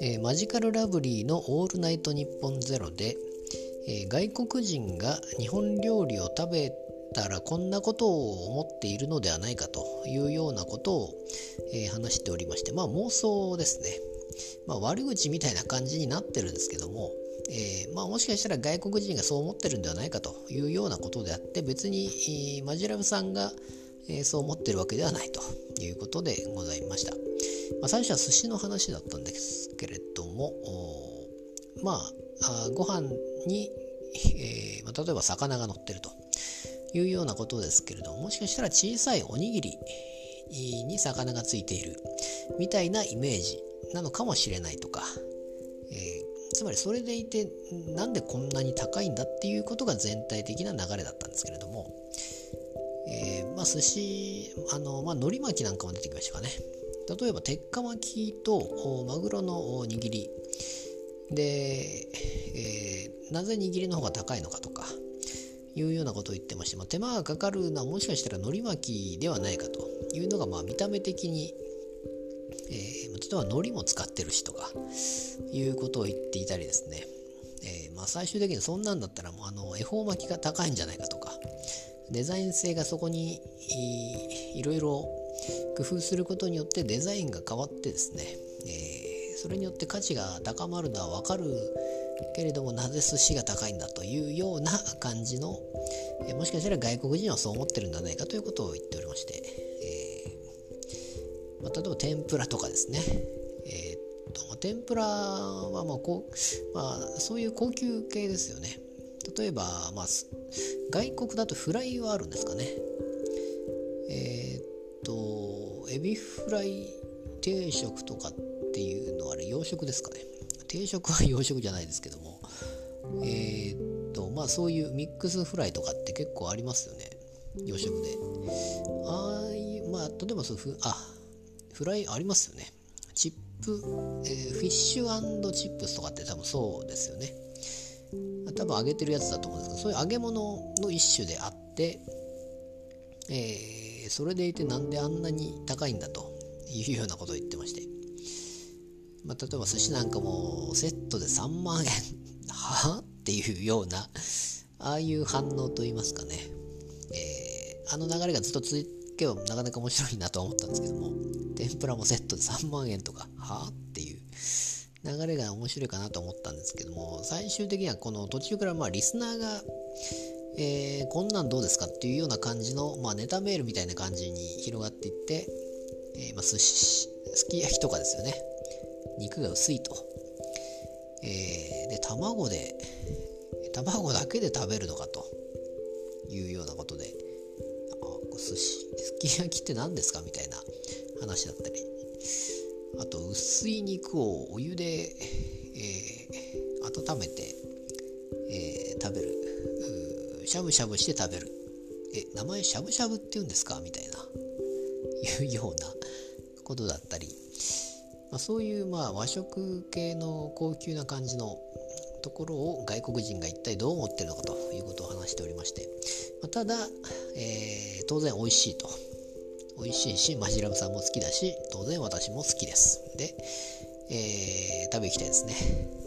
えー、マジカルラブリーの「オールナイトニッポンゼロで、えー、外国人が日本料理を食べたらこんなことを思っているのではないかというようなことを、えー、話しておりましてまあ妄想ですね、まあ、悪口みたいな感じになってるんですけども、えー、まあ、もしかしたら外国人がそう思ってるんではないかというようなことであって別に、えー、マジラブさんが、えそう思ってるわけではないということでございました。まあ、最初は寿司の話だったんですけれどもまあご飯に、えー、まあ、例えば魚が乗ってるというようなことですけれどももしかしたら小さいおにぎりに魚がついているみたいなイメージなのかもしれないとか、えー、つまりそれでいてなんでこんなに高いんだっていうことが全体的な流れだったんですけれども、まあ寿司あの、まあ、海苔巻きなんかも出てきましたかね。例えば鉄火巻きとマグロの握り。で、えー、なぜ握りの方が高いのかとかいうようなことを言ってまして、まあ、手間がかかるのはもしかしたら海苔巻きではないかというのがまあ見た目的に、えー、例えば海苔も使ってるしとかいうことを言っていたりですね、えー、まあ最終的にそんなんだったらもうあの恵方巻きが高いんじゃないかとかデザイン性がそこにいろいろ工夫することによってデザインが変わってですね、えー、それによって価値が高まるのは分かるけれどもなぜ寿司が高いんだというような感じの、えー、もしかしたら外国人はそう思ってるんじゃないかということを言っておりまして、えー、まあ、例えば天ぷらとかですね、えーと、天ぷらはまあこう、まあ、そういう高級系ですよね。例えば、まあ、外国だとフライはあるんですかね。えっ、とエビフライ定食とかっていうのはあれ洋食ですかね。定食は洋食じゃないですけども。えっ、とまあそういうミックスフライとかって結構ありますよね。洋食で。ああいうまあ例えばそうフあフライありますよね。チップ、えー、フィッシュチップスとかって多分そうですよね。多分揚げてるやつだと思うんですけどそういう揚げ物の一種であって、えー、それでいてなんであんなに高いんだというようなことを言ってまして、まあ、例えば寿司なんかもセットで3万円。は？っていうようなああいう反応といいますかね、えー、あの流れがずっと続けばなかなか面白いなと思ったんですけども天ぷらもセットで3万円とか。は？っ流れが面白いかなと思ったんですけども最終的にはこの途中からまあリスナーが、えー、こんなんどうですかっていうような感じの、まあ、ネタメールみたいな感じに広がっていって、えー、まあ、寿司すき焼きとかですよね。肉が薄いと、えー、で卵で卵だけで食べるのかと。いうようなことで。寿司すき焼きって何ですかみたいな話だったり。あと薄い肉をお湯で、えー、温めて、えー、食べる。しゃぶしゃぶして食べる。え名前しゃぶしゃぶって言うんですか？みたいな。いうようなことだったり、まあ、そういうまあ和食系の高級な感じのところを外国人が一体どう思ってるのかということを話しておりまして、まあ、ただ、えー、当然美味しいと。美味しいしマジラブさんも好きだし当然私も好きです。で、えー、食べ行きたいですね。